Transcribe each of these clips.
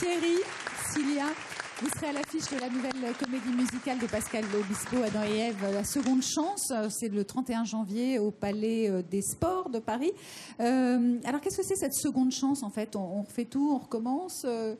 Thierry, Cilia, vous serez à l'affiche de la nouvelle comédie musicale de Pascal Obispo, Adam et Ève, La Seconde Chance. C'est le 31 janvier au Palais euh, des Sports de Paris. Euh, alors, qu'est-ce que c'est cette seconde chance, en fait? On, refait tout, on recommence euh,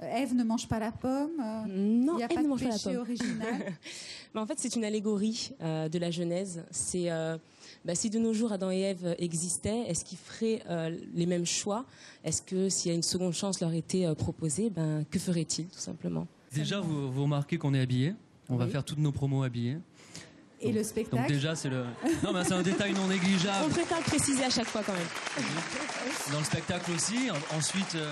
Ève ne mange pas la pomme euh, Non, Il n'y a Ève pas ne de mange pas la péché pomme. original Mais en fait, c'est une allégorie euh, de la Genèse. C'est euh, bah, si de nos jours Adam et Ève existaient, est-ce qu'ils feraient euh, les mêmes choix? Est-ce que s'il y a une seconde chance leur était euh, proposée, ben que feraient-ils tout simplement? Déjà, vous, vous remarquez qu'on est habillé. On va Oui. faire toutes nos promos habillés. Et le Donc spectacle? déjà, c'est le. Non, mais c'est un détail non On négligeable. préfère le préciser à chaque fois quand même. Dans le spectacle aussi. En- Ensuite, euh,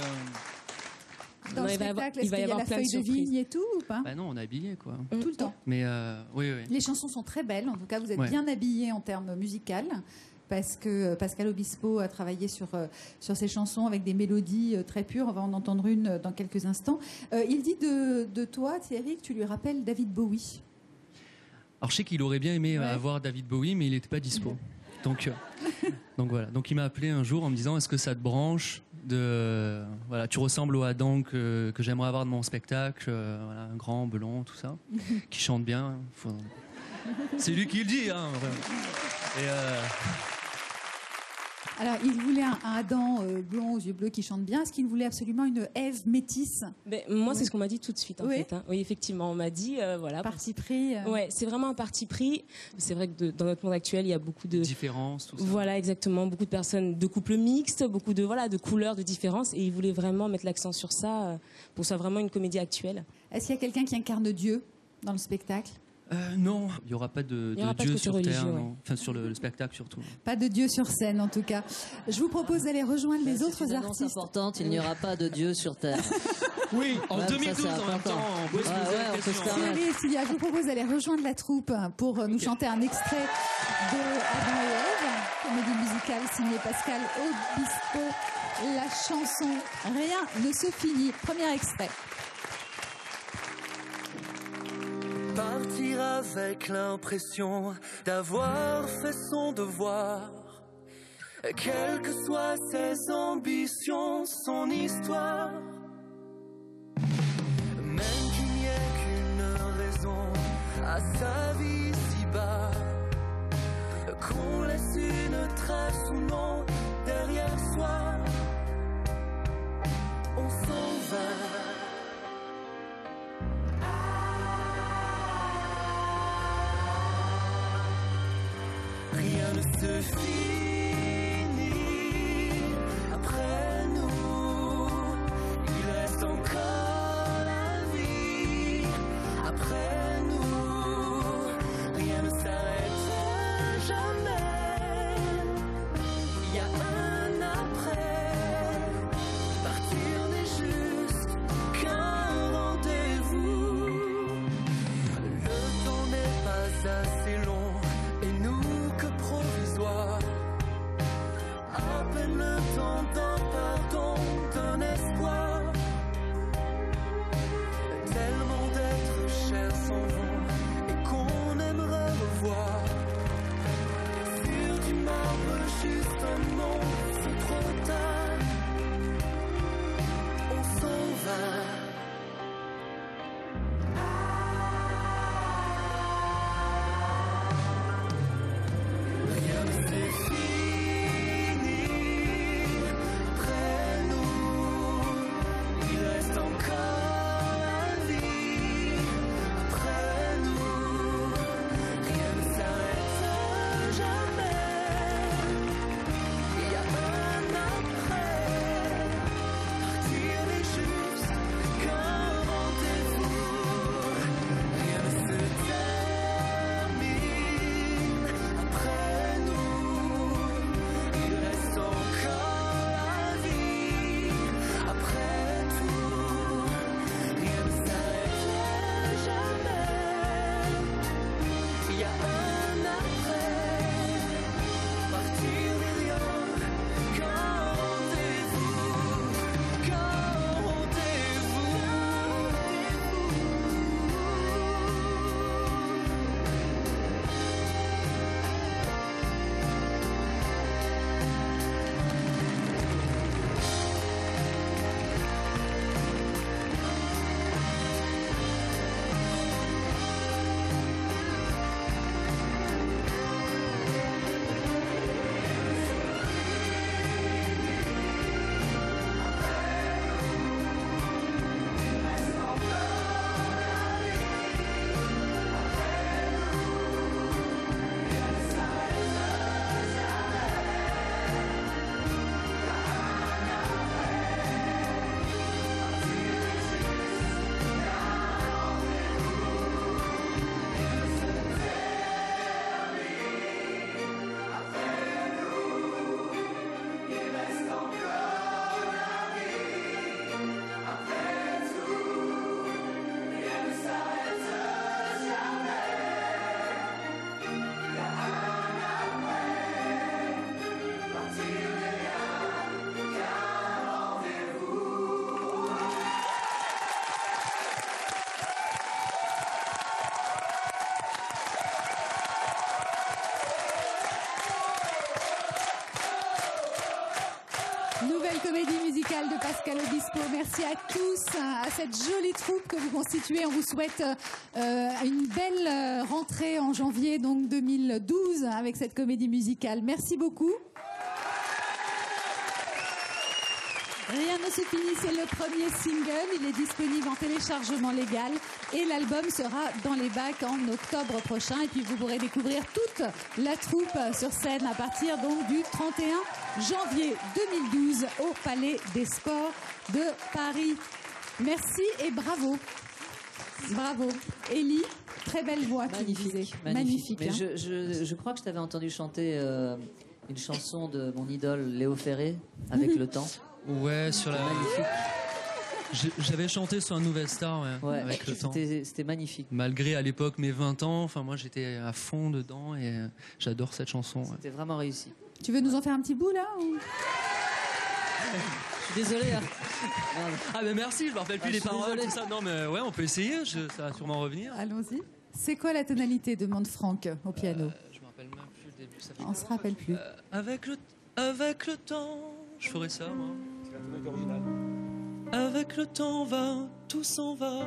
Dans Non, le il va y avoir- spectacle, il est-ce va y qu'il y a avoir la plein de feuille de vigne et tout ou pas? Bah non, on est habillé quoi. Tout le temps. Mais euh, oui, oui. Les chansons sont très belles, en tout cas vous êtes Ouais. bien habillés en termes musicaux parce que euh, Pascal Obispo a travaillé sur, euh, sur ces chansons avec des mélodies très pures. On va en entendre une dans quelques instants. Euh, il dit de, de toi, Thierry, que tu lui rappelles David Bowie. Alors je sais qu'il aurait bien aimé Ouais. avoir David Bowie, mais il n'était pas dispo. Donc, euh, donc voilà. Donc il m'a appelé un jour en me disant Est-ce que ça te branche? De voilà, tu ressembles au Adam que, que j'aimerais avoir de mon spectacle, euh, voilà, un grand, blond, tout ça, qui chante bien. Faut- C'est lui qui le dit, hein. Et euh, Alors, il voulait un, un Adam euh, blond aux yeux bleus qui chante bien. Est-ce qu'il voulait absolument une Ève métisse Ben, moi, c'est ce qu'on m'a dit tout de suite en Oui. fait. hein. Oui, effectivement, on m'a dit euh, voilà. Parti pris euh, Ouais, c'est vraiment un parti pris. C'est vrai que de- dans notre monde actuel, il y a beaucoup de différence, tout ça. Voilà, exactement. Beaucoup de personnes de couples mixtes, beaucoup de voilà de couleurs, de différences, et ils voulaient vraiment mettre l'accent sur ça euh, pour que ce soit vraiment une comédie actuelle. Est-ce qu'il y a quelqu'un qui incarne Dieu dans le spectacle? Euh, non, il n'y aura pas de, aura de pas de Dieu côté sur religieux, Terre, ouais. non. enfin sur le, le spectacle surtout. Pas de Dieu sur scène, en tout cas. Je vous propose d'aller rejoindre les autres une artistes. importante, il n'y aura pas de Dieu sur Terre. Oui, en Ouais, ça, 2012 c'est en même temps, on peut Ouais, se Cilia, je vous propose d'aller rejoindre la troupe pour nous chanter un extrait de Adam et Ève, comédie musicale signée Pascal Obispo. La chanson Rien ne se finit. Premier extrait. Partir avec l'impression d'avoir fait son devoir. Quelles que soient ses ambitions, son histoire. Même qu'il n'y ait qu'une raison à sa vie si bas. Qu'on laisse une trace ou non derrière soi. On s'en va. Rien ne se finit Merci à tous, à cette jolie troupe que vous constituez. On vous souhaite euh, une belle euh, rentrée en janvier donc 2012 avec cette comédie musicale. Merci beaucoup. Rien ne se finit, c'est le premier single. Il est disponible en téléchargement légal et l'album sera dans les bacs en octobre prochain. Et puis vous pourrez découvrir toute la troupe sur scène à partir donc du 31 janvier 2012 au Palais des Sports de Paris. Merci et bravo. Bravo. Ellie, très belle voix. Magnifique, magnifique. Mais hein. je, je- je crois que je t'avais entendu chanter euh, une chanson de mon idole Léo Ferré avec le temps. Ouais, sur la. Magnifique. J'avais chanté sur un Nouvelle Star, ouais, Ouais, avec le temps. c'était magnifique. Malgré à l'époque mes 20 ans, enfin moi j'étais à fond dedans et euh, j'adore cette chanson. ouais. C'était vraiment réussi. Tu veux nous en faire un petit bout là ou- Je suis désolé. hein. Ah ben merci, je me rappelle plus Ah, les paroles, tout ça. Non mais ouais, on peut essayer, je- ça va sûrement revenir. Allons-y. C'est quoi la tonalité demande Franck au piano? Je me rappelle même plus le début. Ça fait On se rappelle plus. Euh, avec le avec le temps, je ferai ça moi. Avec le temps va, tout s'en va.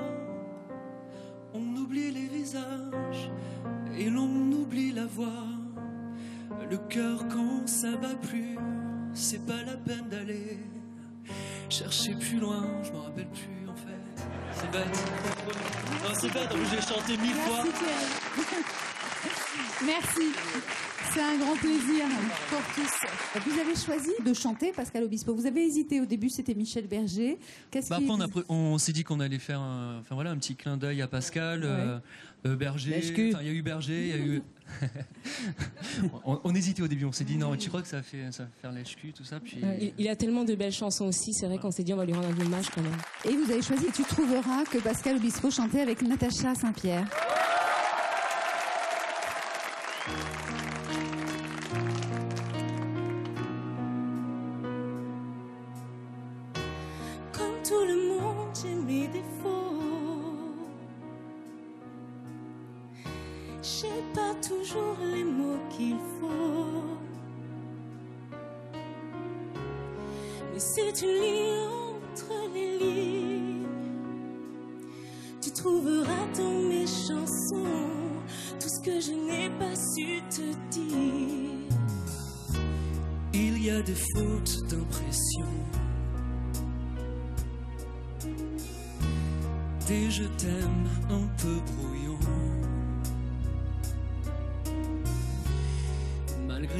On oublie les visages et l'on oublie la voix. Le cœur quand ça bat plus, c'est pas la peine d'aller chercher plus loin. Je me rappelle plus en fait. C'est bête. Non, c'est bête. En plus, j'ai chanté mille fois. Merci. C'est un grand plaisir pour tous. Vous avez choisi de chanter Pascal Obispo. Vous avez hésité au début, c'était Michel Berger. Qu'est-ce Bah qui après, on, a on s'est dit qu'on allait faire un, enfin, voilà, un petit clin d'œil à Pascal, euh, euh, Berger. Il y a eu Berger, il y a eu. on, on hésitait au début, on s'est dit non, tu crois que ça, fait, ça va faire lèche-cul, tout ça. Puis... Il, il a tellement de belles chansons aussi, c'est vrai qu'on s'est dit on va lui rendre un hommage quand même. Et vous avez choisi Tu trouveras que Pascal Obispo chantait avec Natacha Saint-Pierre. J'ai pas toujours les mots qu'il faut. Mais si tu lis entre les lignes, tu trouveras dans mes chansons tout ce que je n'ai pas su te dire. Il y a des fautes d'impression. Des je t'aime un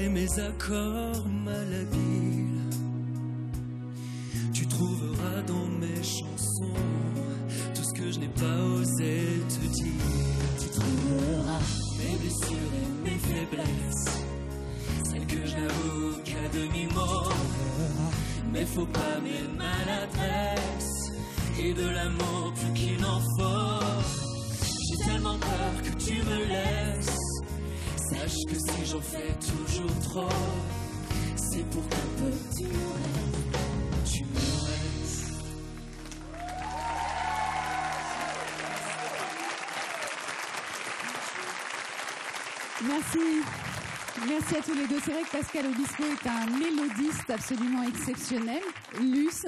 Mes accords malhabiles, tu trouveras dans mes chansons tout ce que je n'ai pas osé te dire. Tu trouveras mes blessures et mes faiblesses celle que j'avoue qu'à demi-mot. Mais faut pas mes maladresses et de l'amour plus qu'il n'en faut. J'ai tellement peur que tu me laisses. Sache que si j'en fais toujours trop, c'est pour tu me restes. Tu me restes. Merci. Merci à tous les deux. C'est vrai que Pascal Obispo est un mélodiste absolument exceptionnel. Luce,